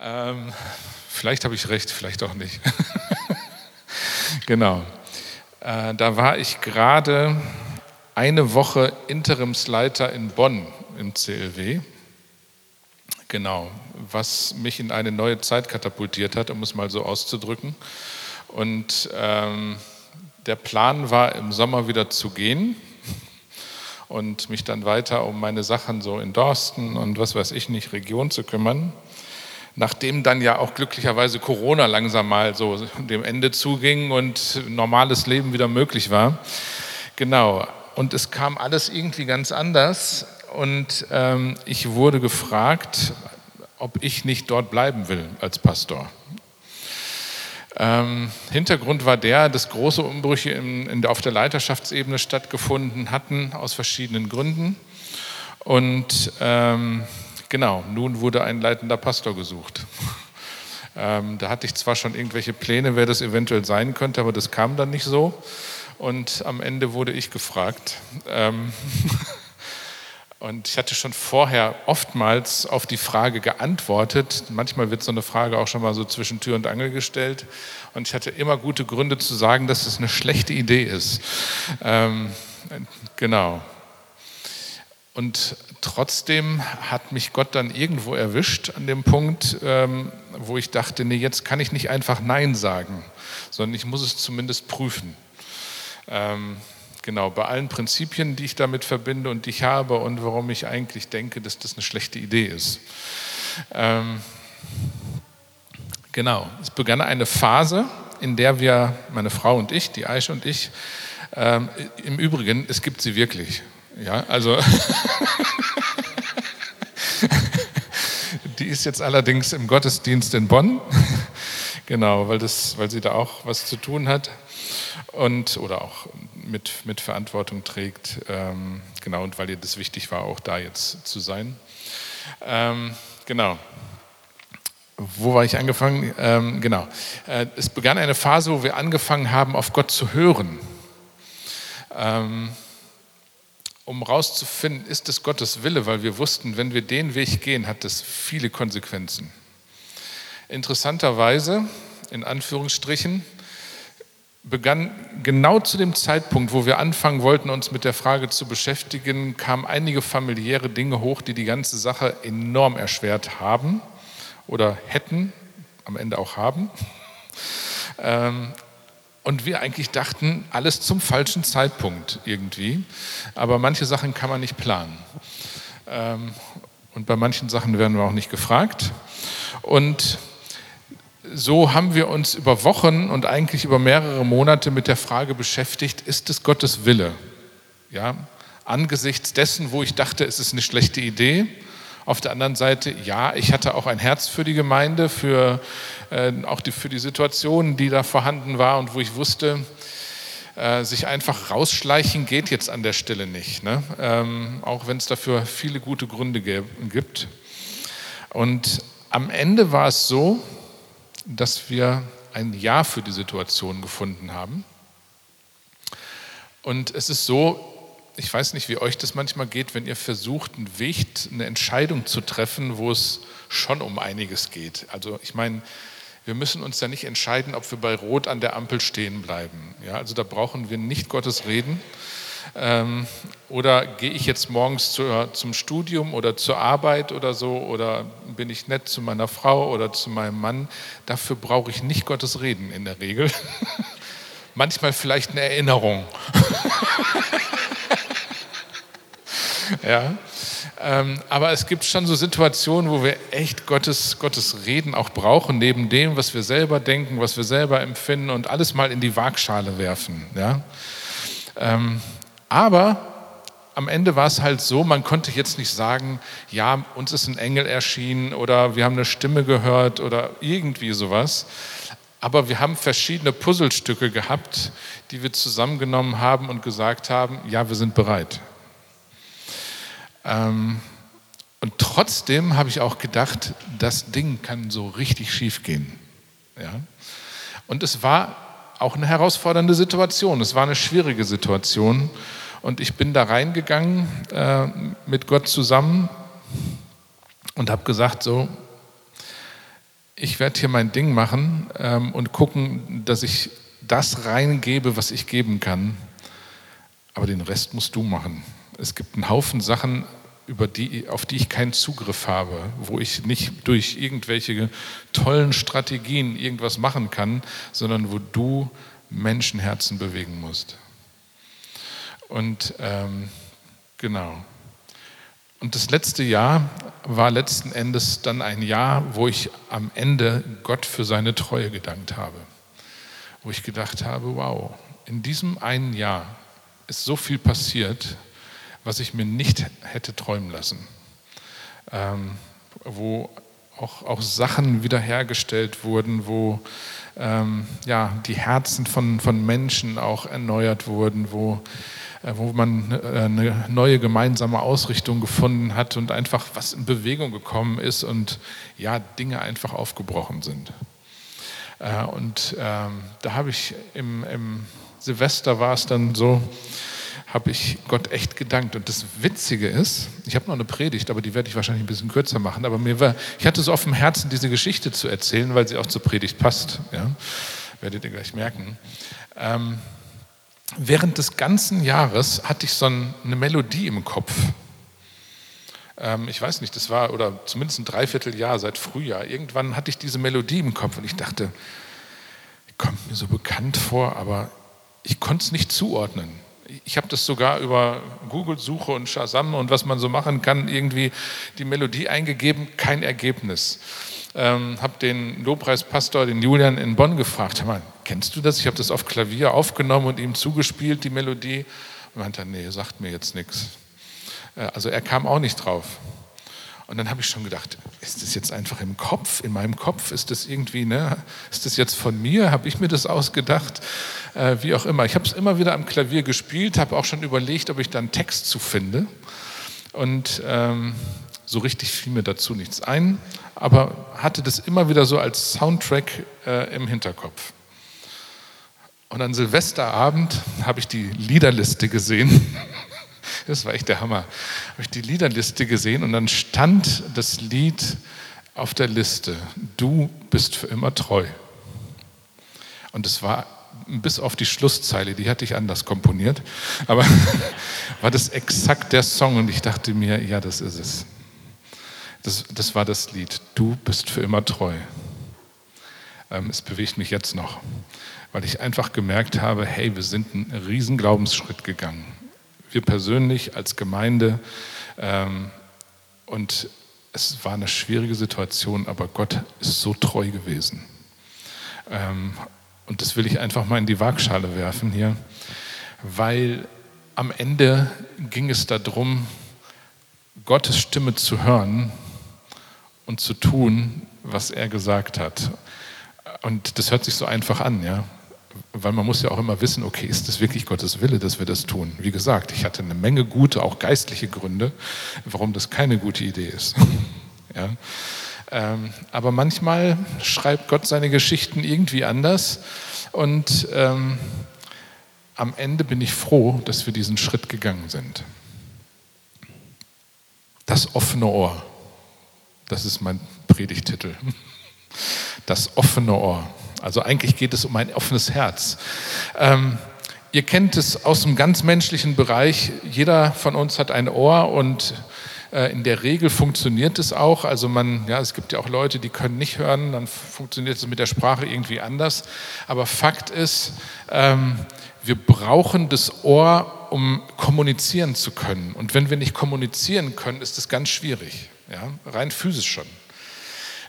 Ähm, vielleicht habe ich recht, vielleicht auch nicht. genau. Äh, da war ich gerade eine Woche Interimsleiter in Bonn im CLW. Genau, was mich in eine neue Zeit katapultiert hat, um es mal so auszudrücken. Und ähm, der Plan war, im Sommer wieder zu gehen und mich dann weiter um meine Sachen so in Dorsten und was weiß ich nicht, Region zu kümmern. Nachdem dann ja auch glücklicherweise Corona langsam mal so dem Ende zuging und normales Leben wieder möglich war. Genau. Und es kam alles irgendwie ganz anders. Und ähm, ich wurde gefragt, ob ich nicht dort bleiben will als Pastor. Ähm, Hintergrund war der, dass große Umbrüche in, in, auf der Leiterschaftsebene stattgefunden hatten, aus verschiedenen Gründen. Und ähm, genau, nun wurde ein leitender Pastor gesucht. Ähm, da hatte ich zwar schon irgendwelche Pläne, wer das eventuell sein könnte, aber das kam dann nicht so. Und am Ende wurde ich gefragt. Ähm, Und ich hatte schon vorher oftmals auf die Frage geantwortet. Manchmal wird so eine Frage auch schon mal so zwischen Tür und Angel gestellt. Und ich hatte immer gute Gründe zu sagen, dass es eine schlechte Idee ist. Ähm, genau. Und trotzdem hat mich Gott dann irgendwo erwischt an dem Punkt, ähm, wo ich dachte, nee, jetzt kann ich nicht einfach Nein sagen, sondern ich muss es zumindest prüfen. Ähm, Genau, bei allen Prinzipien, die ich damit verbinde und die ich habe und warum ich eigentlich denke, dass das eine schlechte Idee ist. Ähm, genau, es begann eine Phase, in der wir, meine Frau und ich, die Aische und ich, ähm, im Übrigen, es gibt sie wirklich. Ja, also die ist jetzt allerdings im Gottesdienst in Bonn, genau, weil, das, weil sie da auch was zu tun hat und oder auch mit, mit Verantwortung trägt. Ähm, genau, und weil ihr das wichtig war, auch da jetzt zu sein. Ähm, genau. Wo war ich angefangen? Ähm, genau. Äh, es begann eine Phase, wo wir angefangen haben, auf Gott zu hören. Ähm, um rauszufinden, ist es Gottes Wille, weil wir wussten, wenn wir den Weg gehen, hat das viele Konsequenzen. Interessanterweise, in Anführungsstrichen, begann genau zu dem Zeitpunkt, wo wir anfangen wollten, uns mit der Frage zu beschäftigen, kamen einige familiäre Dinge hoch, die die ganze Sache enorm erschwert haben oder hätten, am Ende auch haben. Und wir eigentlich dachten, alles zum falschen Zeitpunkt irgendwie. Aber manche Sachen kann man nicht planen. Ähm, und bei manchen Sachen werden wir auch nicht gefragt. Und so haben wir uns über Wochen und eigentlich über mehrere Monate mit der Frage beschäftigt, ist es Gottes Wille? Ja, angesichts dessen, wo ich dachte, es ist eine schlechte Idee. Auf der anderen Seite, ja, ich hatte auch ein Herz für die Gemeinde, für, äh, auch die, für die Situation, die da vorhanden war und wo ich wusste, äh, sich einfach rausschleichen geht jetzt an der Stelle nicht, ne? ähm, auch wenn es dafür viele gute Gründe gibt. Und am Ende war es so, dass wir ein Ja für die Situation gefunden haben. Und es ist so, ich weiß nicht, wie euch das manchmal geht, wenn ihr versucht, einen Weg, eine Entscheidung zu treffen, wo es schon um einiges geht. Also ich meine, wir müssen uns ja nicht entscheiden, ob wir bei Rot an der Ampel stehen bleiben. Ja, also da brauchen wir nicht Gottes Reden, ähm, oder gehe ich jetzt morgens zur, zum Studium oder zur Arbeit oder so? Oder bin ich nett zu meiner Frau oder zu meinem Mann? Dafür brauche ich nicht Gottes Reden in der Regel. Manchmal vielleicht eine Erinnerung. ja. Ähm, aber es gibt schon so Situationen, wo wir echt Gottes, Gottes Reden auch brauchen, neben dem, was wir selber denken, was wir selber empfinden und alles mal in die Waagschale werfen. Ja? Ähm, aber am Ende war es halt so, man konnte jetzt nicht sagen, ja, uns ist ein Engel erschienen oder wir haben eine Stimme gehört oder irgendwie sowas. Aber wir haben verschiedene Puzzlestücke gehabt, die wir zusammengenommen haben und gesagt haben, ja, wir sind bereit. Ähm, und trotzdem habe ich auch gedacht, das Ding kann so richtig schief gehen. Ja? Und es war auch eine herausfordernde Situation. Es war eine schwierige Situation. Und ich bin da reingegangen äh, mit Gott zusammen und habe gesagt, so, ich werde hier mein Ding machen ähm, und gucken, dass ich das reingebe, was ich geben kann. Aber den Rest musst du machen. Es gibt einen Haufen Sachen, über die, auf die ich keinen Zugriff habe, wo ich nicht durch irgendwelche tollen Strategien irgendwas machen kann, sondern wo du Menschenherzen bewegen musst. Und ähm, genau. Und das letzte Jahr war letzten Endes dann ein Jahr, wo ich am Ende Gott für seine Treue gedankt habe. Wo ich gedacht habe, wow, in diesem einen Jahr ist so viel passiert, was ich mir nicht hätte träumen lassen. Ähm, wo auch, auch Sachen wiederhergestellt wurden, wo ähm, ja, die Herzen von, von Menschen auch erneuert wurden, wo äh, wo man äh, eine neue gemeinsame Ausrichtung gefunden hat und einfach was in Bewegung gekommen ist und ja, Dinge einfach aufgebrochen sind. Äh, und ähm, da habe ich im, im Silvester war es dann so, habe ich Gott echt gedankt. Und das Witzige ist, ich habe noch eine Predigt, aber die werde ich wahrscheinlich ein bisschen kürzer machen. Aber mir war, ich hatte so auf dem Herzen, diese Geschichte zu erzählen, weil sie auch zur Predigt passt. Ja? Werdet ihr gleich merken. Ähm, während des ganzen Jahres hatte ich so eine Melodie im Kopf. Ähm, ich weiß nicht, das war, oder zumindest ein Dreivierteljahr seit Frühjahr. Irgendwann hatte ich diese Melodie im Kopf und ich dachte, kommt mir so bekannt vor, aber ich konnte es nicht zuordnen. Ich habe das sogar über Google-Suche und Shazam und was man so machen kann, irgendwie die Melodie eingegeben, kein Ergebnis ähm, habe den Lobpreispastor, den Julian in Bonn gefragt, mal, kennst du das? Ich habe das auf Klavier aufgenommen und ihm zugespielt, die Melodie. Und meinte, nee, sagt mir jetzt nichts. Äh, also er kam auch nicht drauf. Und dann habe ich schon gedacht, ist das jetzt einfach im Kopf, in meinem Kopf? Ist das irgendwie, ne? Ist das jetzt von mir? Habe ich mir das ausgedacht? Äh, wie auch immer. Ich habe es immer wieder am Klavier gespielt, habe auch schon überlegt, ob ich da einen Text zu finde. Und ähm, so richtig fiel mir dazu nichts ein, aber hatte das immer wieder so als Soundtrack äh, im Hinterkopf. Und an Silvesterabend habe ich die Liederliste gesehen. Das war echt der Hammer. Habe ich die Liederliste gesehen und dann stand das Lied auf der Liste. Du bist für immer treu. Und es war bis auf die Schlusszeile, die hatte ich anders komponiert, aber war das exakt der Song und ich dachte mir, ja, das ist es. Das, das war das Lied. Du bist für immer treu. Ähm, es bewegt mich jetzt noch, weil ich einfach gemerkt habe, hey, wir sind einen riesen Glaubensschritt gegangen. Wir persönlich als Gemeinde. Ähm, und es war eine schwierige Situation, aber Gott ist so treu gewesen. Ähm, und das will ich einfach mal in die Waagschale werfen hier, weil am Ende ging es darum, Gottes Stimme zu hören und zu tun, was er gesagt hat. Und das hört sich so einfach an, ja. Weil man muss ja auch immer wissen, okay, ist das wirklich Gottes Wille, dass wir das tun? Wie gesagt, ich hatte eine Menge gute, auch geistliche Gründe, warum das keine gute Idee ist. ja. Ähm, aber manchmal schreibt Gott seine Geschichten irgendwie anders und ähm, am Ende bin ich froh, dass wir diesen Schritt gegangen sind. Das offene Ohr. Das ist mein Predigtitel. Das offene Ohr. Also eigentlich geht es um ein offenes Herz. Ähm, ihr kennt es aus dem ganz menschlichen Bereich. Jeder von uns hat ein Ohr und äh, in der Regel funktioniert es auch. Also man, ja, es gibt ja auch Leute, die können nicht hören, dann funktioniert es mit der Sprache irgendwie anders. Aber Fakt ist, ähm, wir brauchen das Ohr, um kommunizieren zu können. Und wenn wir nicht kommunizieren können, ist das ganz schwierig ja, rein physisch schon.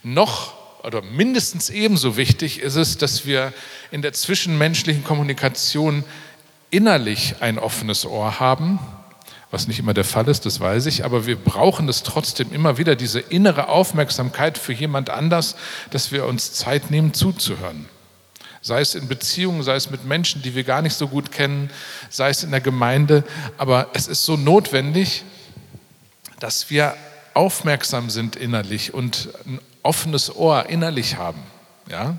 Noch oder mindestens ebenso wichtig ist es, dass wir in der zwischenmenschlichen Kommunikation innerlich ein offenes Ohr haben, was nicht immer der Fall ist, das weiß ich, aber wir brauchen es trotzdem immer wieder, diese innere Aufmerksamkeit für jemand anders, dass wir uns Zeit nehmen zuzuhören. Sei es in Beziehungen, sei es mit Menschen, die wir gar nicht so gut kennen, sei es in der Gemeinde, aber es ist so notwendig, dass wir aufmerksam sind innerlich und ein offenes Ohr innerlich haben. Ja?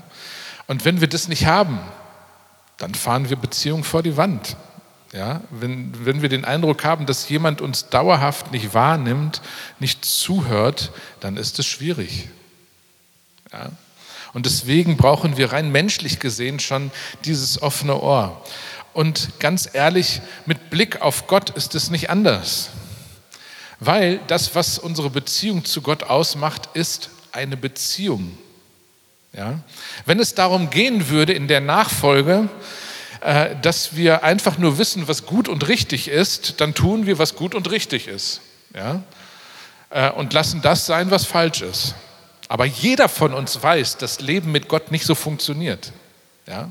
Und wenn wir das nicht haben, dann fahren wir Beziehungen vor die Wand. Ja? Wenn, wenn wir den Eindruck haben, dass jemand uns dauerhaft nicht wahrnimmt, nicht zuhört, dann ist es schwierig. Ja? Und deswegen brauchen wir rein menschlich gesehen schon dieses offene Ohr. Und ganz ehrlich, mit Blick auf Gott ist es nicht anders. Weil das, was unsere Beziehung zu Gott ausmacht, ist eine Beziehung. Ja? Wenn es darum gehen würde in der Nachfolge, äh, dass wir einfach nur wissen, was gut und richtig ist, dann tun wir, was gut und richtig ist. Ja? Äh, und lassen das sein, was falsch ist. Aber jeder von uns weiß, dass Leben mit Gott nicht so funktioniert. Ja?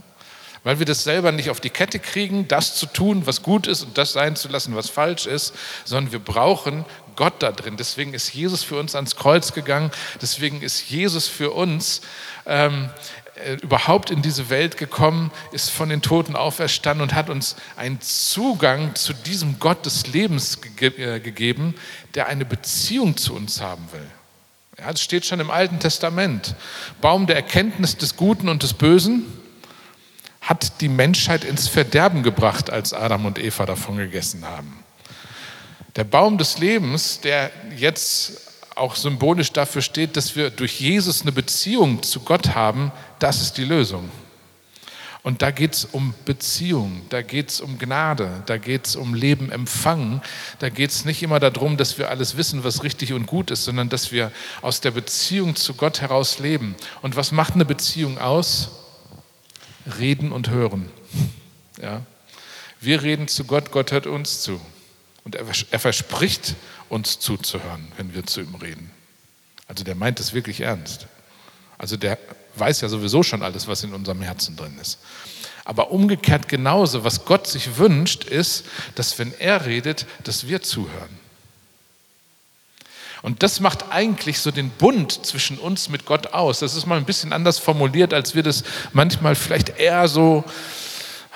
Weil wir das selber nicht auf die Kette kriegen, das zu tun, was gut ist und das sein zu lassen, was falsch ist, sondern wir brauchen Gott da drin. Deswegen ist Jesus für uns ans Kreuz gegangen. Deswegen ist Jesus für uns ähm, äh, überhaupt in diese Welt gekommen, ist von den Toten auferstanden und hat uns einen Zugang zu diesem Gott des Lebens ge äh, gegeben, der eine Beziehung zu uns haben will. Ja, das steht schon im Alten Testament. Baum der Erkenntnis des Guten und des Bösen hat die Menschheit ins Verderben gebracht, als Adam und Eva davon gegessen haben. Der Baum des Lebens, der jetzt auch symbolisch dafür steht, dass wir durch Jesus eine Beziehung zu Gott haben, das ist die Lösung. Und da geht es um Beziehung, da geht es um Gnade, da geht es um Leben empfangen. Da geht es nicht immer darum, dass wir alles wissen, was richtig und gut ist, sondern dass wir aus der Beziehung zu Gott heraus leben. Und was macht eine Beziehung aus? Reden und hören. Ja? Wir reden zu Gott, Gott hört uns zu. Und er, er verspricht uns zuzuhören, wenn wir zu ihm reden. Also der meint es wirklich ernst. Also der weiß ja sowieso schon alles, was in unserem Herzen drin ist. Aber umgekehrt genauso, was Gott sich wünscht, ist, dass wenn er redet, dass wir zuhören. Und das macht eigentlich so den Bund zwischen uns mit Gott aus. Das ist mal ein bisschen anders formuliert, als wir das manchmal vielleicht eher so,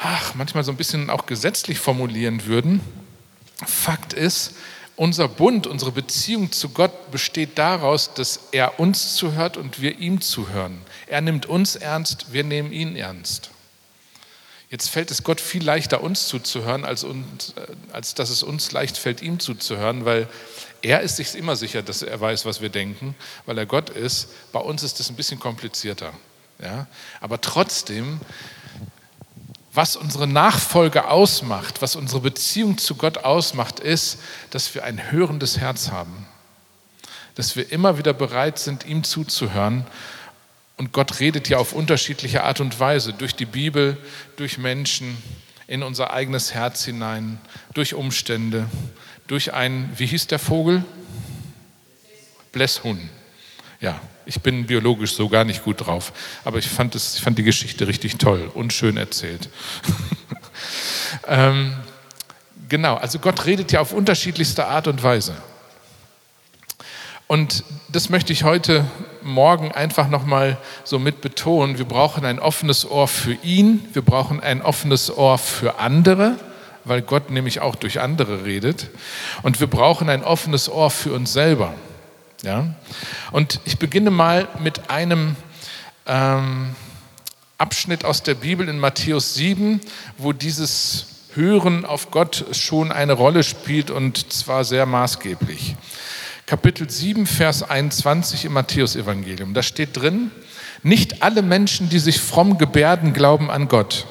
ach, manchmal so ein bisschen auch gesetzlich formulieren würden. Fakt ist, unser Bund, unsere Beziehung zu Gott besteht daraus, dass er uns zuhört und wir ihm zuhören. Er nimmt uns ernst, wir nehmen ihn ernst. Jetzt fällt es Gott viel leichter, uns zuzuhören, als, uns, äh, als dass es uns leicht fällt, ihm zuzuhören, weil er ist sich immer sicher, dass er weiß, was wir denken, weil er Gott ist. Bei uns ist es ein bisschen komplizierter. Ja? Aber trotzdem was unsere Nachfolge ausmacht, was unsere Beziehung zu Gott ausmacht, ist, dass wir ein hörendes Herz haben. Dass wir immer wieder bereit sind, ihm zuzuhören. Und Gott redet ja auf unterschiedliche Art und Weise, durch die Bibel, durch Menschen, in unser eigenes Herz hinein, durch Umstände, durch ein, wie hieß der Vogel? Blässhuhn. Ja, ich bin biologisch so gar nicht gut drauf, aber ich fand, das, ich fand die Geschichte richtig toll und schön erzählt. ähm, genau, also Gott redet ja auf unterschiedlichste Art und Weise. Und das möchte ich heute Morgen einfach nochmal so mit betonen. Wir brauchen ein offenes Ohr für ihn, wir brauchen ein offenes Ohr für andere, weil Gott nämlich auch durch andere redet. Und wir brauchen ein offenes Ohr für uns selber. Ja? Und ich beginne mal mit einem ähm, Abschnitt aus der Bibel in Matthäus 7, wo dieses Hören auf Gott schon eine Rolle spielt und zwar sehr maßgeblich. Kapitel 7, Vers 21 im Matthäusevangelium. Da steht drin, nicht alle Menschen, die sich fromm gebärden, glauben an Gott.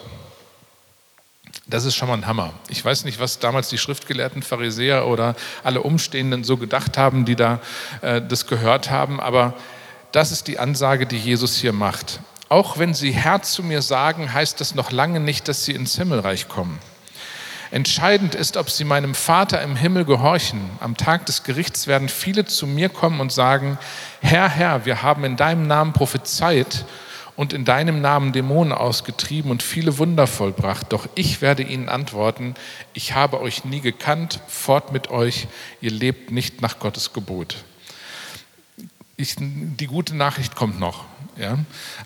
Das ist schon mal ein Hammer. Ich weiß nicht, was damals die schriftgelehrten Pharisäer oder alle Umstehenden so gedacht haben, die da äh, das gehört haben, aber das ist die Ansage, die Jesus hier macht. Auch wenn sie Herr zu mir sagen, heißt das noch lange nicht, dass sie ins Himmelreich kommen. Entscheidend ist, ob sie meinem Vater im Himmel gehorchen. Am Tag des Gerichts werden viele zu mir kommen und sagen, Herr, Herr, wir haben in deinem Namen prophezeit und in deinem Namen Dämonen ausgetrieben und viele Wunder vollbracht. Doch ich werde ihnen antworten, ich habe euch nie gekannt, fort mit euch, ihr lebt nicht nach Gottes Gebot. Ich, die gute Nachricht kommt noch. Ja?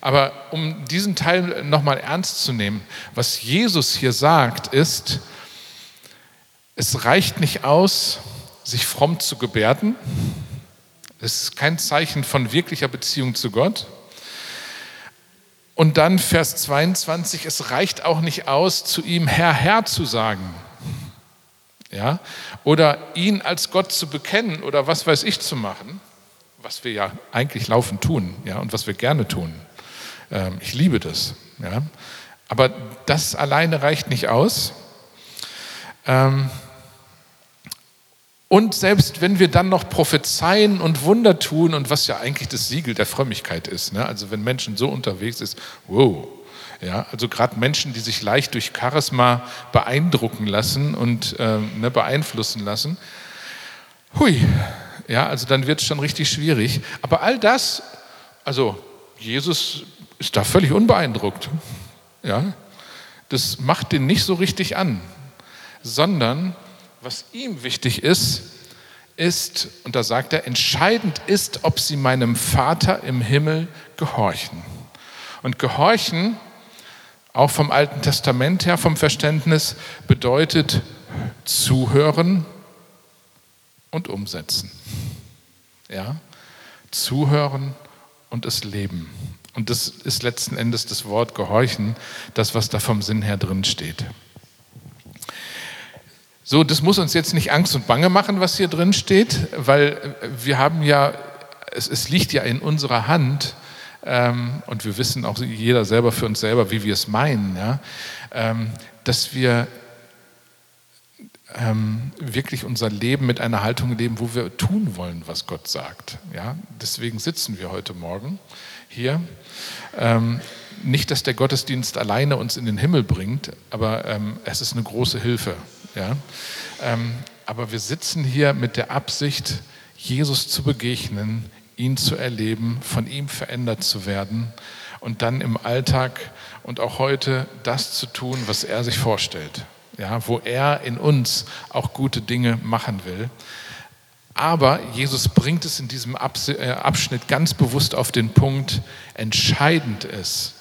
Aber um diesen Teil nochmal ernst zu nehmen, was Jesus hier sagt, ist, es reicht nicht aus, sich fromm zu gebärden. Es ist kein Zeichen von wirklicher Beziehung zu Gott. Und dann Vers 22, es reicht auch nicht aus, zu ihm Herr, Herr zu sagen. Ja? Oder ihn als Gott zu bekennen oder was weiß ich zu machen, was wir ja eigentlich laufend tun ja? und was wir gerne tun. Ähm, ich liebe das. Ja? Aber das alleine reicht nicht aus. Ähm, und selbst wenn wir dann noch prophezeien und Wunder tun und was ja eigentlich das Siegel der Frömmigkeit ist, ne? also wenn Menschen so unterwegs ist, wow, ja, also gerade Menschen, die sich leicht durch Charisma beeindrucken lassen und ähm, ne, beeinflussen lassen, hui, ja, also dann wird es schon richtig schwierig. Aber all das, also Jesus ist da völlig unbeeindruckt, ja, das macht den nicht so richtig an, sondern was ihm wichtig ist, ist, und da sagt er, entscheidend ist, ob sie meinem Vater im Himmel gehorchen. Und gehorchen, auch vom Alten Testament her, vom Verständnis, bedeutet zuhören und umsetzen. Ja? Zuhören und es leben. Und das ist letzten Endes das Wort gehorchen, das, was da vom Sinn her drin steht. So, das muss uns jetzt nicht Angst und Bange machen, was hier drin steht, weil wir haben ja, es, es liegt ja in unserer Hand ähm, und wir wissen auch jeder selber für uns selber, wie wir es meinen, ja, ähm, dass wir ähm, wirklich unser Leben mit einer Haltung leben, wo wir tun wollen, was Gott sagt. Ja? Deswegen sitzen wir heute Morgen hier. Ähm, nicht, dass der Gottesdienst alleine uns in den Himmel bringt, aber ähm, es ist eine große Hilfe. Ja? Ähm, aber wir sitzen hier mit der Absicht, Jesus zu begegnen, ihn zu erleben, von ihm verändert zu werden und dann im Alltag und auch heute das zu tun, was er sich vorstellt. Ja, wo er in uns auch gute Dinge machen will. Aber Jesus bringt es in diesem äh, Abschnitt ganz bewusst auf den Punkt, entscheidend ist,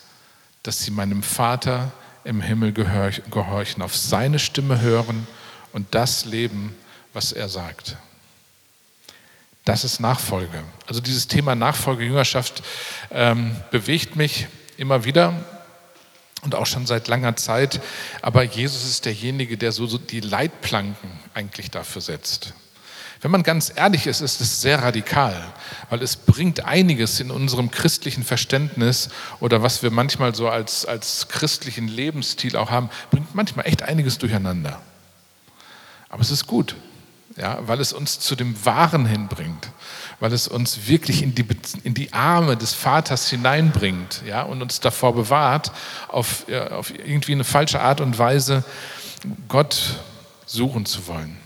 dass sie meinem Vater im Himmel gehorchen, auf seine Stimme hören und das leben, was er sagt. Das ist Nachfolge. Also dieses Thema Nachfolge, Jüngerschaft ähm, bewegt mich immer wieder und auch schon seit langer Zeit. Aber Jesus ist derjenige, der so, so die Leitplanken eigentlich dafür setzt. Wenn man ganz ehrlich ist, ist es sehr radikal, weil es bringt einiges in unserem christlichen Verständnis oder was wir manchmal so als, als christlichen Lebensstil auch haben, bringt manchmal echt einiges durcheinander. Aber es ist gut, ja, weil es uns zu dem Wahren hinbringt, weil es uns wirklich in die, in die Arme des Vaters hineinbringt ja, und uns davor bewahrt, auf, auf irgendwie eine falsche Art und Weise Gott suchen zu wollen.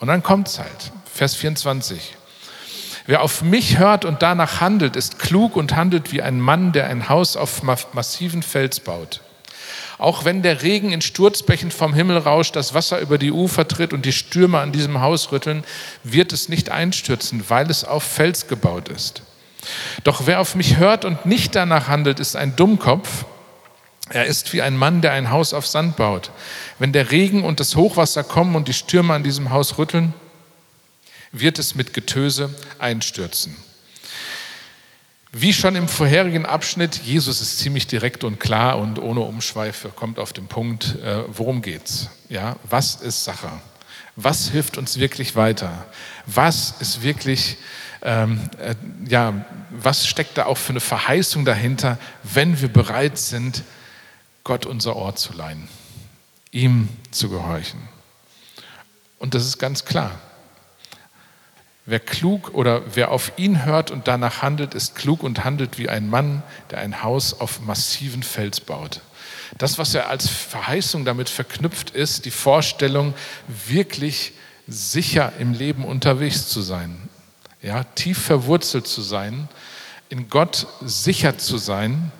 Und dann kommt es halt, Vers 24. Wer auf mich hört und danach handelt, ist klug und handelt wie ein Mann, der ein Haus auf massiven Fels baut. Auch wenn der Regen in Sturzbächen vom Himmel rauscht, das Wasser über die Ufer tritt und die Stürme an diesem Haus rütteln, wird es nicht einstürzen, weil es auf Fels gebaut ist. Doch wer auf mich hört und nicht danach handelt, ist ein Dummkopf er ist wie ein Mann, der ein Haus auf Sand baut. Wenn der Regen und das Hochwasser kommen und die Stürme an diesem Haus rütteln, wird es mit Getöse einstürzen. Wie schon im vorherigen Abschnitt, Jesus ist ziemlich direkt und klar und ohne Umschweife kommt auf den Punkt, äh, worum geht's? Ja, was ist Sache? Was hilft uns wirklich weiter? Was ist wirklich, ähm, äh, ja, was steckt da auch für eine Verheißung dahinter, wenn wir bereit sind, Gott unser Ohr zu leihen, ihm zu gehorchen. Und das ist ganz klar. Wer klug oder wer auf ihn hört und danach handelt, ist klug und handelt wie ein Mann, der ein Haus auf massiven Fels baut. Das, was er als Verheißung damit verknüpft ist, die Vorstellung, wirklich sicher im Leben unterwegs zu sein, ja, tief verwurzelt zu sein, in Gott sicher zu sein,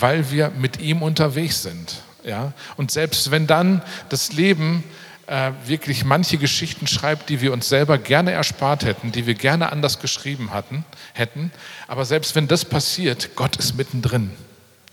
weil wir mit ihm unterwegs sind. Ja? Und selbst wenn dann das Leben äh, wirklich manche Geschichten schreibt, die wir uns selber gerne erspart hätten, die wir gerne anders geschrieben hatten, hätten, aber selbst wenn das passiert, Gott ist mittendrin.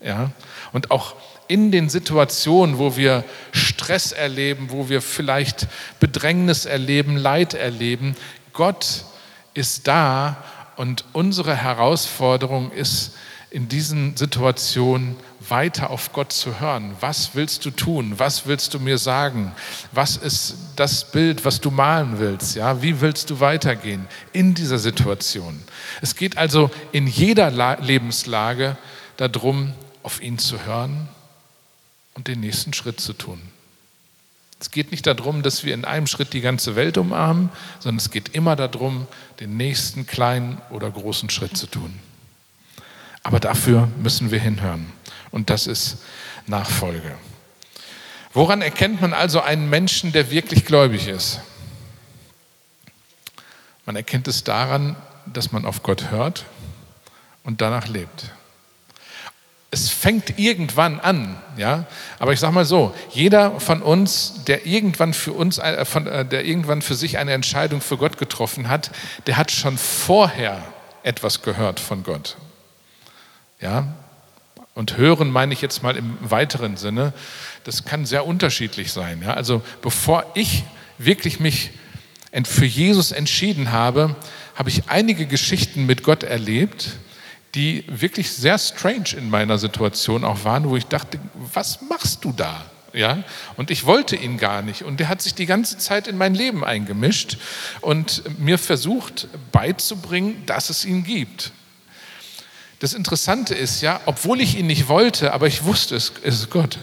Ja? Und auch in den Situationen, wo wir Stress erleben, wo wir vielleicht Bedrängnis erleben, Leid erleben, Gott ist da und unsere Herausforderung ist, in diesen Situationen weiter auf Gott zu hören. Was willst du tun? Was willst du mir sagen? Was ist das Bild, was du malen willst? Ja, wie willst du weitergehen in dieser Situation? Es geht also in jeder Lebenslage darum, auf ihn zu hören und den nächsten Schritt zu tun. Es geht nicht darum, dass wir in einem Schritt die ganze Welt umarmen, sondern es geht immer darum, den nächsten kleinen oder großen Schritt zu tun. Aber dafür müssen wir hinhören. Und das ist Nachfolge. Woran erkennt man also einen Menschen, der wirklich gläubig ist? Man erkennt es daran, dass man auf Gott hört und danach lebt es fängt irgendwann an, ja. Aber ich sage mal so: Jeder von uns, der irgendwann für uns, äh, äh, der irgendwann für sich eine Entscheidung für Gott getroffen hat, der hat schon vorher etwas gehört von Gott, ja. Und hören meine ich jetzt mal im weiteren Sinne. Das kann sehr unterschiedlich sein. Ja? Also bevor ich wirklich mich für Jesus entschieden habe, habe ich einige Geschichten mit Gott erlebt die wirklich sehr strange in meiner Situation auch waren, wo ich dachte, was machst du da? Ja, und ich wollte ihn gar nicht. Und der hat sich die ganze Zeit in mein Leben eingemischt und mir versucht beizubringen, dass es ihn gibt. Das Interessante ist ja, obwohl ich ihn nicht wollte, aber ich wusste, es ist Gott,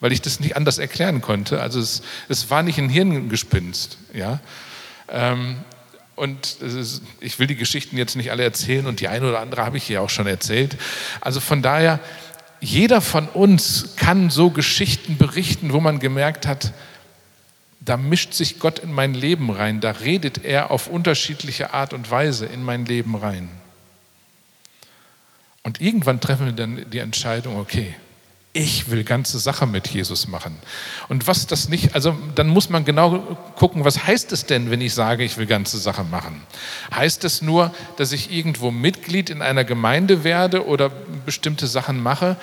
weil ich das nicht anders erklären konnte. Also es, es war nicht ein Hirngespinst. Ja, ähm, und ist, ich will die Geschichten jetzt nicht alle erzählen und die eine oder andere habe ich hier auch schon erzählt. Also von daher, jeder von uns kann so Geschichten berichten, wo man gemerkt hat, da mischt sich Gott in mein Leben rein, da redet er auf unterschiedliche Art und Weise in mein Leben rein. Und irgendwann treffen wir dann die Entscheidung, okay, ich will ganze Sache mit Jesus machen. Und was das nicht, also dann muss man genau gucken, was heißt es denn, wenn ich sage, ich will ganze Sache machen? Heißt es nur, dass ich irgendwo Mitglied in einer Gemeinde werde oder bestimmte Sachen mache?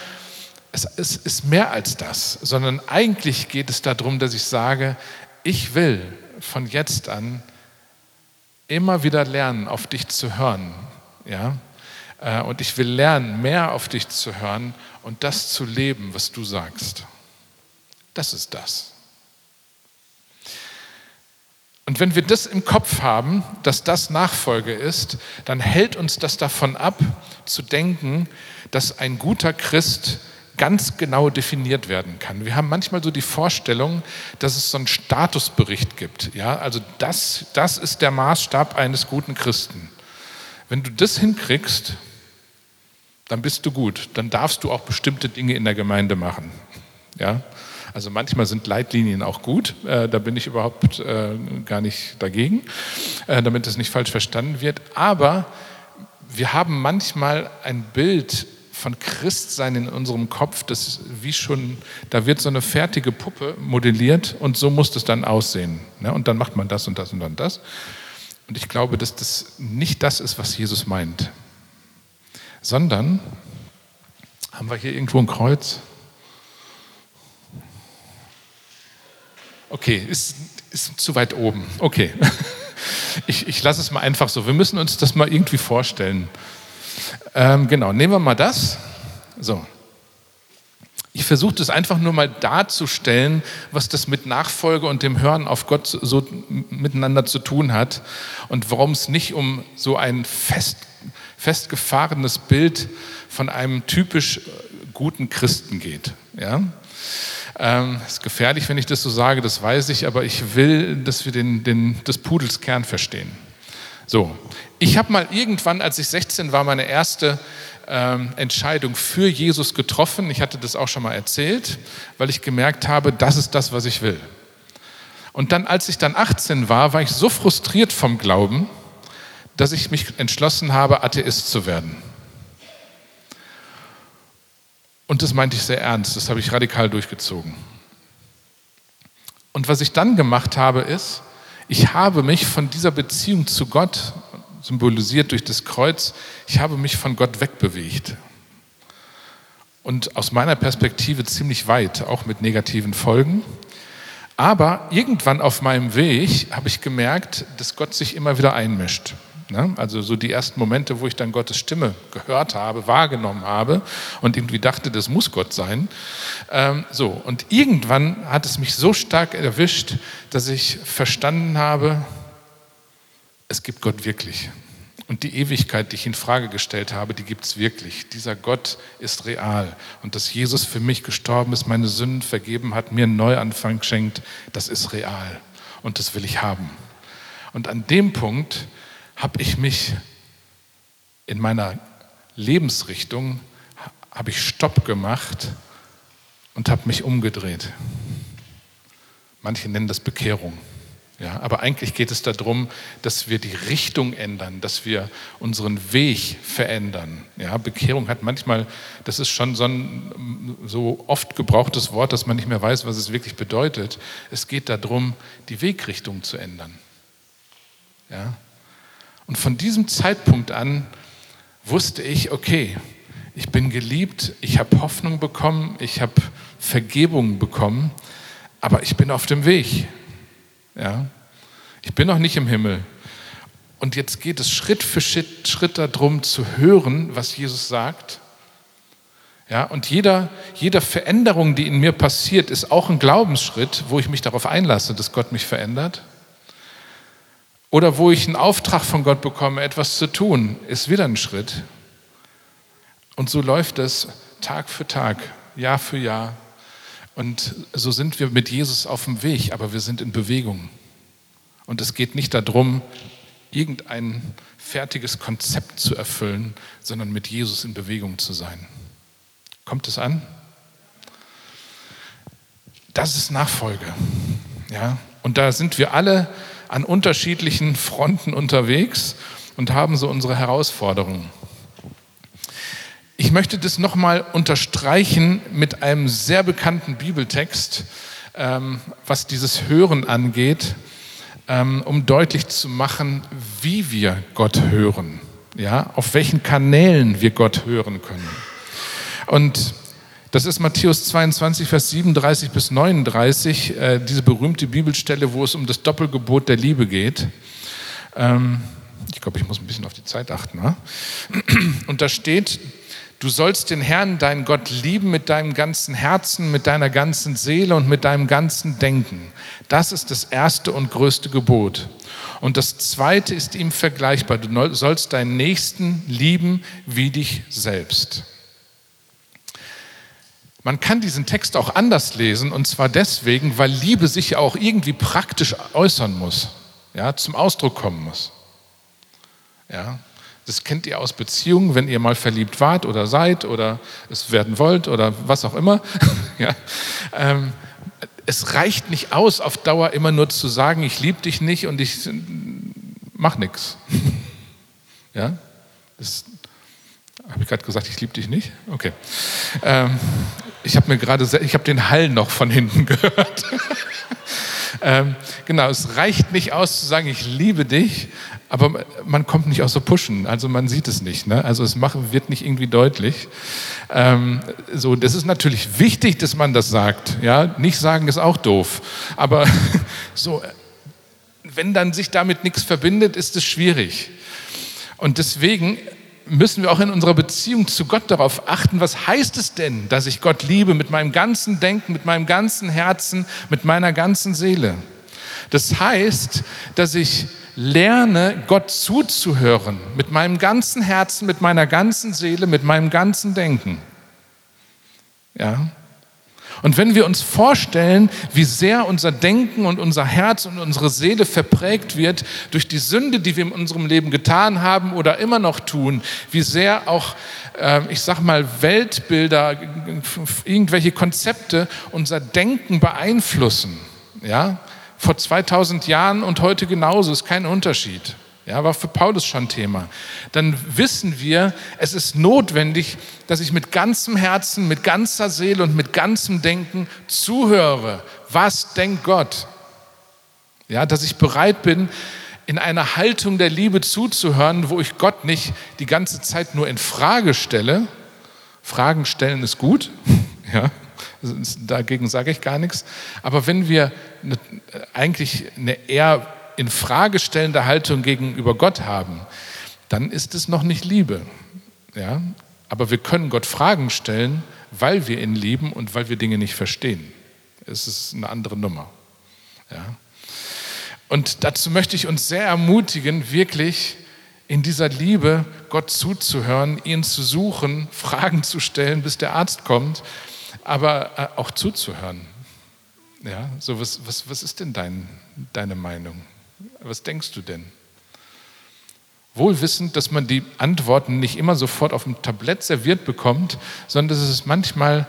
Es, es ist mehr als das, sondern eigentlich geht es darum, dass ich sage, ich will von jetzt an immer wieder lernen, auf dich zu hören. Ja? Äh, und ich will lernen, mehr auf dich zu hören und das zu leben, was du sagst. Das ist das. Und wenn wir das im Kopf haben, dass das Nachfolge ist, dann hält uns das davon ab, zu denken, dass ein guter Christ ganz genau definiert werden kann. Wir haben manchmal so die Vorstellung, dass es so einen Statusbericht gibt. Ja, also das, das ist der Maßstab eines guten Christen. Wenn du das hinkriegst, dann bist du gut. Dann darfst du auch bestimmte Dinge in der Gemeinde machen. Ja? Also manchmal sind Leitlinien auch gut, äh, da bin ich überhaupt äh, gar nicht dagegen, äh, damit es nicht falsch verstanden wird. Aber wir haben manchmal ein Bild von Christsein in unserem Kopf, das wie schon, da wird so eine fertige Puppe modelliert und so muss es dann aussehen. Ne? Und dann macht man das und das und dann das. Und ich glaube, dass das nicht das ist, was Jesus meint sondern haben wir hier irgendwo ein Kreuz? Okay, ist, ist zu weit oben. Okay, ich, ich lasse es mal einfach so. Wir müssen uns das mal irgendwie vorstellen. Ähm, genau, nehmen wir mal das. So. Ich versuche das einfach nur mal darzustellen, was das mit Nachfolge und dem Hören auf Gott so miteinander zu tun hat und warum es nicht um so ein fest festgefahrenes Bild von einem typisch guten Christen geht. Ja? Ähm, ist gefährlich, wenn ich das so sage, das weiß ich, aber ich will, dass wir den, den, des Pudels Kern verstehen. So, ich habe mal irgendwann, als ich 16 war, meine erste ähm, Entscheidung für Jesus getroffen. Ich hatte das auch schon mal erzählt, weil ich gemerkt habe, das ist das, was ich will. Und dann, als ich dann 18 war, war ich so frustriert vom Glauben, dass ich mich entschlossen habe, Atheist zu werden. Und das meinte ich sehr ernst, das habe ich radikal durchgezogen. Und was ich dann gemacht habe, ist, ich habe mich von dieser Beziehung zu Gott, symbolisiert durch das Kreuz, ich habe mich von Gott wegbewegt. Und aus meiner Perspektive ziemlich weit, auch mit negativen Folgen. Aber irgendwann auf meinem Weg habe ich gemerkt, dass Gott sich immer wieder einmischt. Ne? Also so die ersten Momente, wo ich dann Gottes Stimme gehört habe, wahrgenommen habe und irgendwie dachte, das muss Gott sein. Ähm, so, und irgendwann hat es mich so stark erwischt, dass ich verstanden habe, es gibt Gott wirklich. Und die Ewigkeit, die ich in Frage gestellt habe, die gibt es wirklich. Dieser Gott ist real. Und dass Jesus für mich gestorben ist, meine Sünden vergeben hat, mir einen Neuanfang schenkt, das ist real. Und das will ich haben. Und an dem Punkt habe ich mich in meiner Lebensrichtung, habe ich Stopp gemacht und habe mich umgedreht. Manche nennen das Bekehrung. Ja, aber eigentlich geht es darum, dass wir die Richtung ändern, dass wir unseren Weg verändern. Ja, Bekehrung hat manchmal, das ist schon so ein so oft gebrauchtes Wort, dass man nicht mehr weiß, was es wirklich bedeutet. Es geht darum, die Wegrichtung zu ändern. Ja? Und von diesem Zeitpunkt an wusste ich, okay, ich bin geliebt, ich habe Hoffnung bekommen, ich habe Vergebung bekommen, aber ich bin auf dem Weg. Ja? Ich bin noch nicht im Himmel. Und jetzt geht es Schritt für Schritt, Schritt darum zu hören, was Jesus sagt. Ja, und jeder, jeder Veränderung, die in mir passiert, ist auch ein Glaubensschritt, wo ich mich darauf einlasse, dass Gott mich verändert. Oder wo ich einen Auftrag von Gott bekomme, etwas zu tun, ist wieder ein Schritt. Und so läuft es Tag für Tag, Jahr für Jahr. Und so sind wir mit Jesus auf dem Weg, aber wir sind in Bewegung. Und es geht nicht darum, irgendein fertiges Konzept zu erfüllen, sondern mit Jesus in Bewegung zu sein. Kommt es an? Das ist Nachfolge. Ja? Und da sind wir alle an unterschiedlichen Fronten unterwegs und haben so unsere Herausforderungen. Ich möchte das nochmal unterstreichen mit einem sehr bekannten Bibeltext, ähm, was dieses Hören angeht. Ähm, um deutlich zu machen, wie wir Gott hören, ja, auf welchen Kanälen wir Gott hören können. Und das ist Matthäus 22, Vers 37 bis 39, äh, diese berühmte Bibelstelle, wo es um das Doppelgebot der Liebe geht. Ähm, ich glaube, ich muss ein bisschen auf die Zeit achten. Ne? Und da steht, Du sollst den Herrn, deinen Gott, lieben mit deinem ganzen Herzen, mit deiner ganzen Seele und mit deinem ganzen Denken. Das ist das erste und größte Gebot. Und das zweite ist ihm vergleichbar. Du sollst deinen Nächsten lieben wie dich selbst. Man kann diesen Text auch anders lesen, und zwar deswegen, weil Liebe sich ja auch irgendwie praktisch äußern muss, ja, zum Ausdruck kommen muss. Ja, das kennt ihr aus Beziehungen, wenn ihr mal verliebt wart oder seid oder es werden wollt oder was auch immer. ja. ähm, es reicht nicht aus, auf Dauer immer nur zu sagen, ich liebe dich nicht und ich mach nichts. ja, das habe ich gerade gesagt, ich liebe dich nicht? Okay. Ähm, ich habe mir gerade, ich habe den Hall noch von hinten gehört. ähm, genau, es reicht nicht aus zu sagen, ich liebe dich, aber man kommt nicht aus so Pushen, also man sieht es nicht. Ne? Also es macht, wird nicht irgendwie deutlich. Ähm, so, das ist natürlich wichtig, dass man das sagt. Ja? Nicht sagen ist auch doof. Aber so, wenn dann sich damit nichts verbindet, ist es schwierig. Und deswegen müssen wir auch in unserer Beziehung zu Gott darauf achten, was heißt es denn, dass ich Gott liebe mit meinem ganzen Denken, mit meinem ganzen Herzen, mit meiner ganzen Seele. Das heißt, dass ich lerne, Gott zuzuhören, mit meinem ganzen Herzen, mit meiner ganzen Seele, mit meinem ganzen Denken. Ja? Und wenn wir uns vorstellen, wie sehr unser Denken und unser Herz und unsere Seele verprägt wird durch die Sünde, die wir in unserem Leben getan haben oder immer noch tun, wie sehr auch, äh, ich sag mal, Weltbilder, irgendwelche Konzepte unser Denken beeinflussen, ja, vor 2000 Jahren und heute genauso, ist kein Unterschied. Ja, war für Paulus schon Thema. Dann wissen wir, es ist notwendig, dass ich mit ganzem Herzen, mit ganzer Seele und mit ganzem Denken zuhöre. Was denkt Gott? Ja, dass ich bereit bin, in einer Haltung der Liebe zuzuhören, wo ich Gott nicht die ganze Zeit nur in Frage stelle. Fragen stellen ist gut, ja, dagegen sage ich gar nichts. Aber wenn wir eine, eigentlich eine eher in Frage stellende Haltung gegenüber Gott haben, dann ist es noch nicht Liebe. Ja? Aber wir können Gott Fragen stellen, weil wir ihn lieben und weil wir Dinge nicht verstehen. Es ist eine andere Nummer. Ja? Und dazu möchte ich uns sehr ermutigen, wirklich in dieser Liebe Gott zuzuhören, ihn zu suchen, Fragen zu stellen, bis der Arzt kommt, aber äh, auch zuzuhören. Ja, so was, was, was ist denn dein, deine Meinung? Was denkst du denn? Wohl wissend, dass man die Antworten nicht immer sofort auf dem Tablett serviert bekommt, sondern dass es manchmal,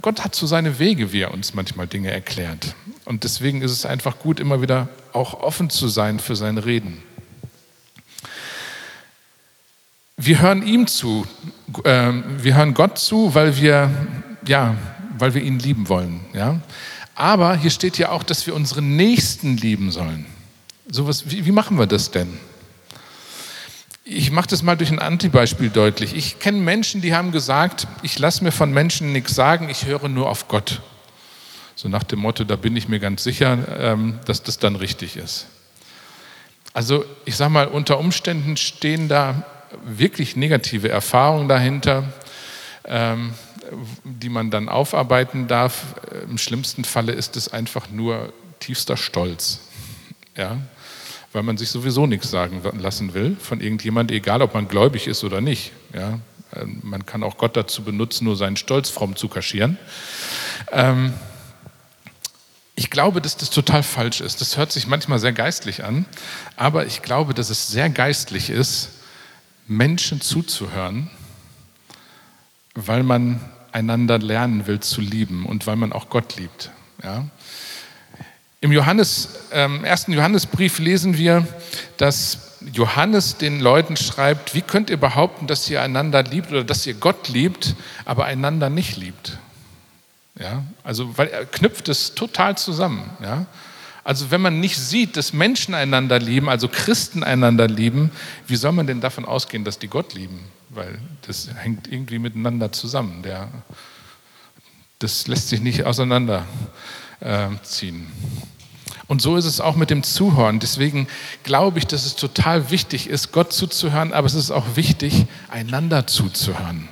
Gott hat so seine Wege, wie er uns manchmal Dinge erklärt. Und deswegen ist es einfach gut, immer wieder auch offen zu sein für sein Reden. Wir hören ihm zu, äh, wir hören Gott zu, weil wir, ja, weil wir ihn lieben wollen. Ja? Aber hier steht ja auch, dass wir unsere Nächsten lieben sollen. So was, wie, wie machen wir das denn? Ich mache das mal durch ein Antibeispiel deutlich. Ich kenne Menschen, die haben gesagt, ich lasse mir von Menschen nichts sagen, ich höre nur auf Gott. So nach dem Motto, da bin ich mir ganz sicher, ähm, dass das dann richtig ist. Also ich sage mal, unter Umständen stehen da wirklich negative Erfahrungen dahinter, ähm, die man dann aufarbeiten darf. Im schlimmsten Falle ist es einfach nur tiefster Stolz. Ja? weil man sich sowieso nichts sagen lassen will von irgendjemand, egal ob man gläubig ist oder nicht. Ja? Ähm, man kann auch Gott dazu benutzen, nur seinen Stolz fromm zu kaschieren. Ähm, ich glaube, dass das total falsch ist. Das hört sich manchmal sehr geistlich an, aber ich glaube, dass es sehr geistlich ist, Menschen zuzuhören, weil man einander lernen will zu lieben und weil man auch Gott liebt. Ja? Im Johannes, ähm, ersten Johannesbrief lesen wir, dass Johannes den Leuten schreibt, wie könnt ihr behaupten, dass ihr einander liebt oder dass ihr Gott liebt, aber einander nicht liebt? Ja, also weil er knüpft es total zusammen. Ja? Also wenn man nicht sieht, dass Menschen einander lieben, also Christen einander lieben, wie soll man denn davon ausgehen, dass die Gott lieben? Weil das hängt irgendwie miteinander zusammen. Der, das lässt sich nicht auseinanderziehen. Und so ist es auch mit dem Zuhören. Deswegen glaube ich, dass es total wichtig ist, Gott zuzuhören, aber es ist auch wichtig, einander zuzuhören.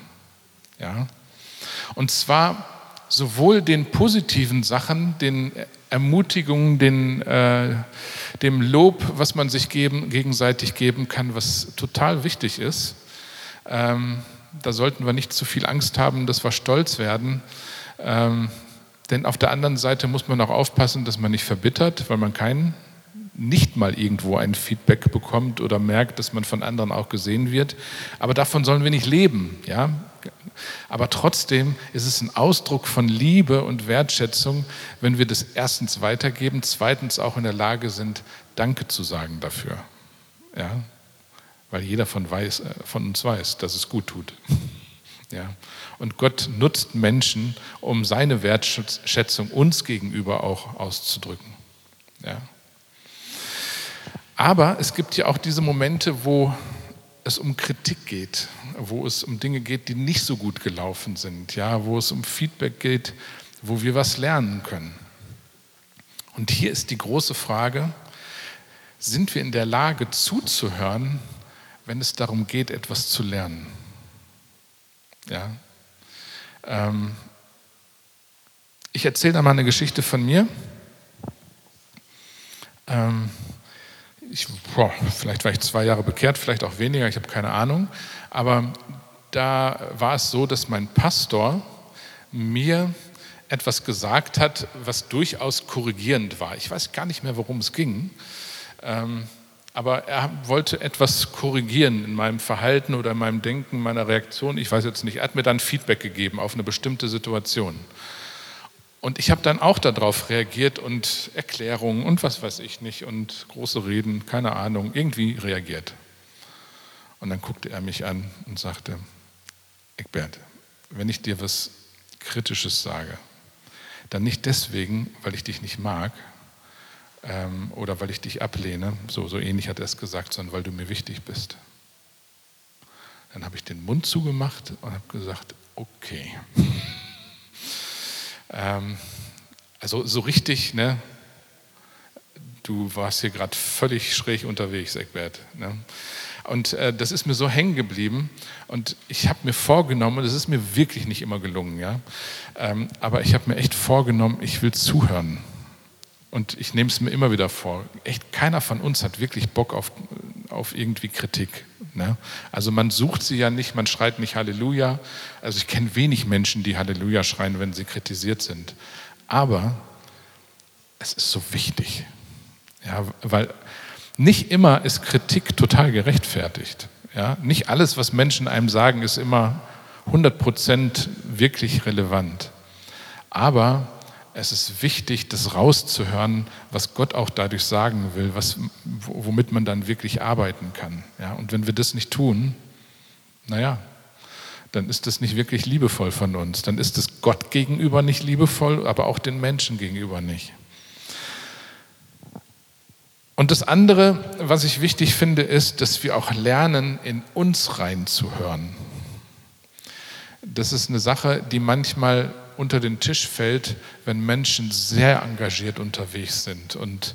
Ja? Und zwar sowohl den positiven Sachen, den Ermutigungen, den, äh, dem Lob, was man sich geben, gegenseitig geben kann, was total wichtig ist. Ähm, da sollten wir nicht zu viel Angst haben, dass wir stolz werden. Ähm, denn auf der anderen Seite muss man auch aufpassen, dass man nicht verbittert, weil man keinen nicht mal irgendwo ein Feedback bekommt oder merkt, dass man von anderen auch gesehen wird. Aber davon sollen wir nicht leben. Ja? Aber trotzdem ist es ein Ausdruck von Liebe und Wertschätzung, wenn wir das erstens weitergeben, zweitens auch in der Lage sind, Danke zu sagen dafür. Ja? Weil jeder von, weiß, äh, von uns weiß, dass es gut tut. Ja. Und Gott nutzt Menschen, um seine Wertschätzung uns gegenüber auch auszudrücken. Ja. Aber es gibt ja auch diese Momente, wo es um Kritik geht, wo es um Dinge geht, die nicht so gut gelaufen sind, ja, wo es um Feedback geht, wo wir was lernen können. Und hier ist die große Frage, sind wir in der Lage zuzuhören, wenn es darum geht, etwas zu lernen? Ja. Ähm, ich erzähle da mal eine Geschichte von mir. Ähm, ich, boah, vielleicht war ich zwei Jahre bekehrt, vielleicht auch weniger, ich habe keine Ahnung. Aber da war es so, dass mein Pastor mir etwas gesagt hat, was durchaus korrigierend war. Ich weiß gar nicht mehr, worum es ging. Ähm, aber er wollte etwas korrigieren in meinem Verhalten oder in meinem Denken, meiner Reaktion. Ich weiß jetzt nicht. Er hat mir dann Feedback gegeben auf eine bestimmte Situation. Und ich habe dann auch darauf reagiert und Erklärungen und was weiß ich nicht und große Reden, keine Ahnung, irgendwie reagiert. Und dann guckte er mich an und sagte, Eckbert, wenn ich dir was Kritisches sage, dann nicht deswegen, weil ich dich nicht mag, ähm, oder weil ich dich ablehne, so, so ähnlich hat er es gesagt, sondern weil du mir wichtig bist. Dann habe ich den Mund zugemacht und habe gesagt, okay. ähm, also so richtig, ne? du warst hier gerade völlig schräg unterwegs, Eckbert. Ne? Und äh, das ist mir so hängen geblieben. Und ich habe mir vorgenommen, das ist mir wirklich nicht immer gelungen, ja, ähm, aber ich habe mir echt vorgenommen, ich will zuhören. Und ich nehme es mir immer wieder vor. Echt, keiner von uns hat wirklich Bock auf, auf irgendwie Kritik. Ne? Also man sucht sie ja nicht, man schreit nicht Halleluja. Also ich kenne wenig Menschen, die Halleluja schreien, wenn sie kritisiert sind. Aber es ist so wichtig. Ja, weil nicht immer ist Kritik total gerechtfertigt. Ja, nicht alles, was Menschen einem sagen, ist immer 100% wirklich relevant. Aber es ist wichtig, das rauszuhören, was Gott auch dadurch sagen will, was, womit man dann wirklich arbeiten kann. Ja, und wenn wir das nicht tun, naja, dann ist das nicht wirklich liebevoll von uns. Dann ist es Gott gegenüber nicht liebevoll, aber auch den Menschen gegenüber nicht. Und das andere, was ich wichtig finde, ist, dass wir auch lernen, in uns reinzuhören. Das ist eine Sache, die manchmal unter den Tisch fällt, wenn Menschen sehr engagiert unterwegs sind und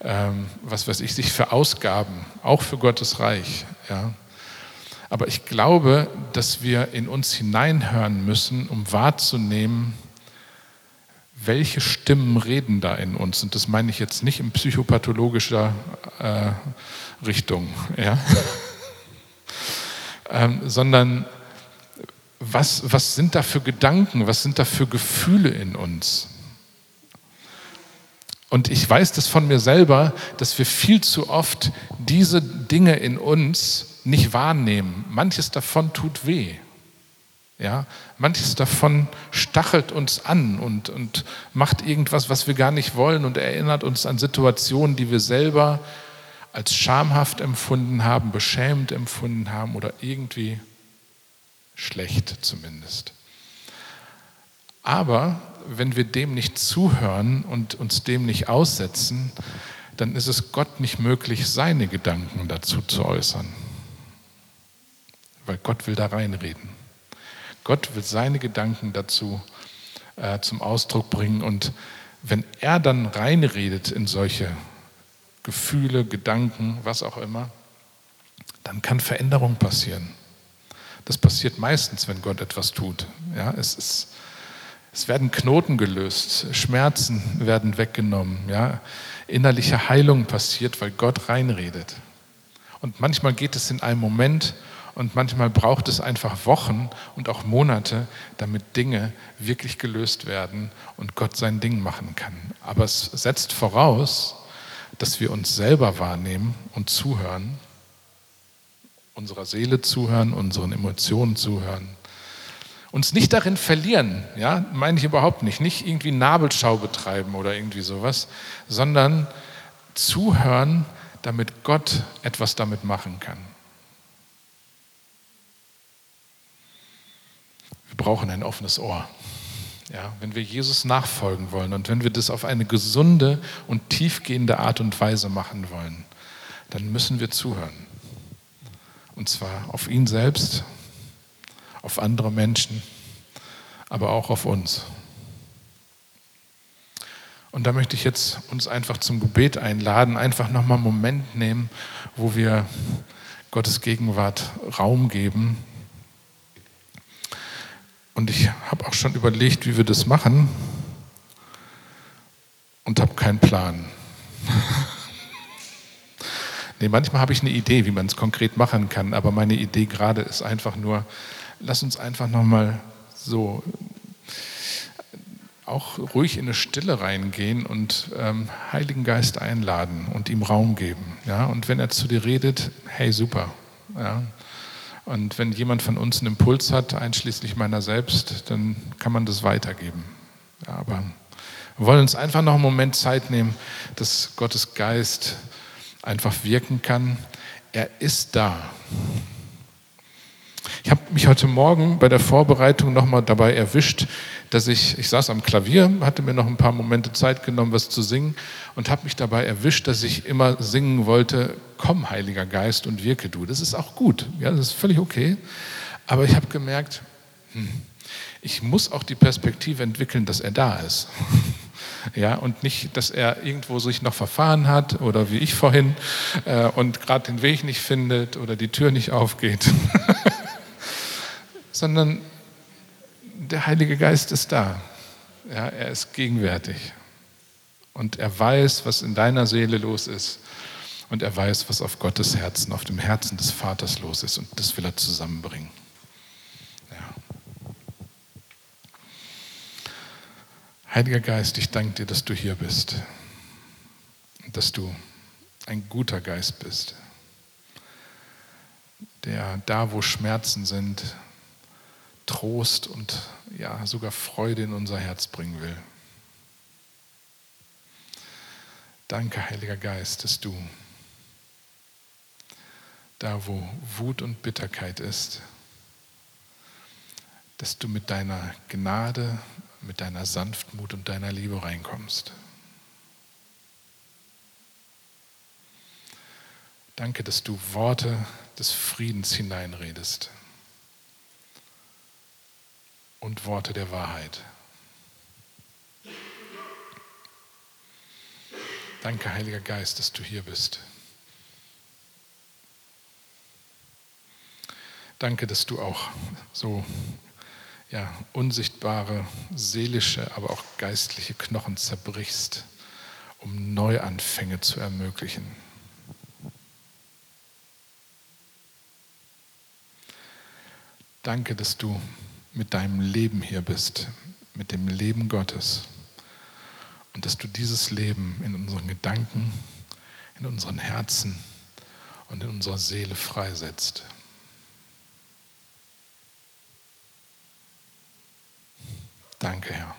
ähm, was weiß ich, sich verausgaben, auch für Gottes Reich. Ja. Aber ich glaube, dass wir in uns hineinhören müssen, um wahrzunehmen, welche Stimmen reden da in uns. Und das meine ich jetzt nicht in psychopathologischer äh, Richtung, ja? ähm, sondern was, was sind da für Gedanken, was sind da für Gefühle in uns? Und ich weiß das von mir selber, dass wir viel zu oft diese Dinge in uns nicht wahrnehmen. Manches davon tut weh. Ja, manches davon stachelt uns an und, und macht irgendwas, was wir gar nicht wollen und erinnert uns an Situationen, die wir selber als schamhaft empfunden haben, beschämt empfunden haben oder irgendwie schlecht zumindest. Aber wenn wir dem nicht zuhören und uns dem nicht aussetzen, dann ist es Gott nicht möglich, seine Gedanken dazu zu äußern. Weil Gott will da reinreden. Gott will seine Gedanken dazu äh, zum Ausdruck bringen. Und wenn er dann reinredet in solche Gefühle, Gedanken, was auch immer, dann kann Veränderung passieren. Das passiert meistens, wenn Gott etwas tut. Ja, es, ist, es werden Knoten gelöst, Schmerzen werden weggenommen, ja, innerliche Heilung passiert, weil Gott reinredet. Und manchmal geht es in einem Moment und manchmal braucht es einfach Wochen und auch Monate, damit Dinge wirklich gelöst werden und Gott sein Ding machen kann. Aber es setzt voraus, dass wir uns selber wahrnehmen und zuhören unserer Seele zuhören, unseren Emotionen zuhören. Uns nicht darin verlieren, ja, meine ich überhaupt nicht, nicht irgendwie Nabelschau betreiben oder irgendwie sowas, sondern zuhören, damit Gott etwas damit machen kann. Wir brauchen ein offenes Ohr. Ja, wenn wir Jesus nachfolgen wollen und wenn wir das auf eine gesunde und tiefgehende Art und Weise machen wollen, dann müssen wir zuhören. Und zwar auf ihn selbst, auf andere Menschen, aber auch auf uns. Und da möchte ich jetzt uns einfach zum Gebet einladen, einfach nochmal einen Moment nehmen, wo wir Gottes Gegenwart Raum geben. Und ich habe auch schon überlegt, wie wir das machen und habe keinen Plan. Nee, manchmal habe ich eine Idee, wie man es konkret machen kann, aber meine Idee gerade ist einfach nur, lass uns einfach nochmal so auch ruhig in eine Stille reingehen und ähm, Heiligen Geist einladen und ihm Raum geben. Ja? Und wenn er zu dir redet, hey, super. Ja? Und wenn jemand von uns einen Impuls hat, einschließlich meiner selbst, dann kann man das weitergeben. Ja, aber wir wollen uns einfach noch einen Moment Zeit nehmen, dass Gottes Geist einfach wirken kann. Er ist da. Ich habe mich heute Morgen bei der Vorbereitung nochmal dabei erwischt, dass ich, ich saß am Klavier, hatte mir noch ein paar Momente Zeit genommen, was zu singen und habe mich dabei erwischt, dass ich immer singen wollte, komm Heiliger Geist und wirke du. Das ist auch gut, ja, das ist völlig okay. Aber ich habe gemerkt, hm, ich muss auch die Perspektive entwickeln, dass er da ist. Ja, und nicht, dass er irgendwo sich noch verfahren hat oder wie ich vorhin äh, und gerade den Weg nicht findet oder die Tür nicht aufgeht, sondern der Heilige Geist ist da. Ja, er ist gegenwärtig und er weiß, was in deiner Seele los ist Und er weiß, was auf Gottes Herzen, auf dem Herzen des Vaters los ist. Und das will er zusammenbringen. Heiliger Geist, ich danke dir, dass du hier bist. Dass du ein guter Geist bist. Der da, wo Schmerzen sind, Trost und ja sogar Freude in unser Herz bringen will. Danke, Heiliger Geist, dass du da, wo Wut und Bitterkeit ist, dass du mit deiner Gnade, mit deiner Sanftmut und deiner Liebe reinkommst. Danke, dass du Worte des Friedens hineinredest und Worte der Wahrheit. Danke, Heiliger Geist, dass du hier bist. Danke, dass du auch so ja, unsichtbare seelische, aber auch geistliche Knochen zerbrichst, um Neuanfänge zu ermöglichen. Danke, dass du mit deinem Leben hier bist, mit dem Leben Gottes. Und dass du dieses Leben in unseren Gedanken, in unseren Herzen und in unserer Seele freisetzt. Danke, Herr.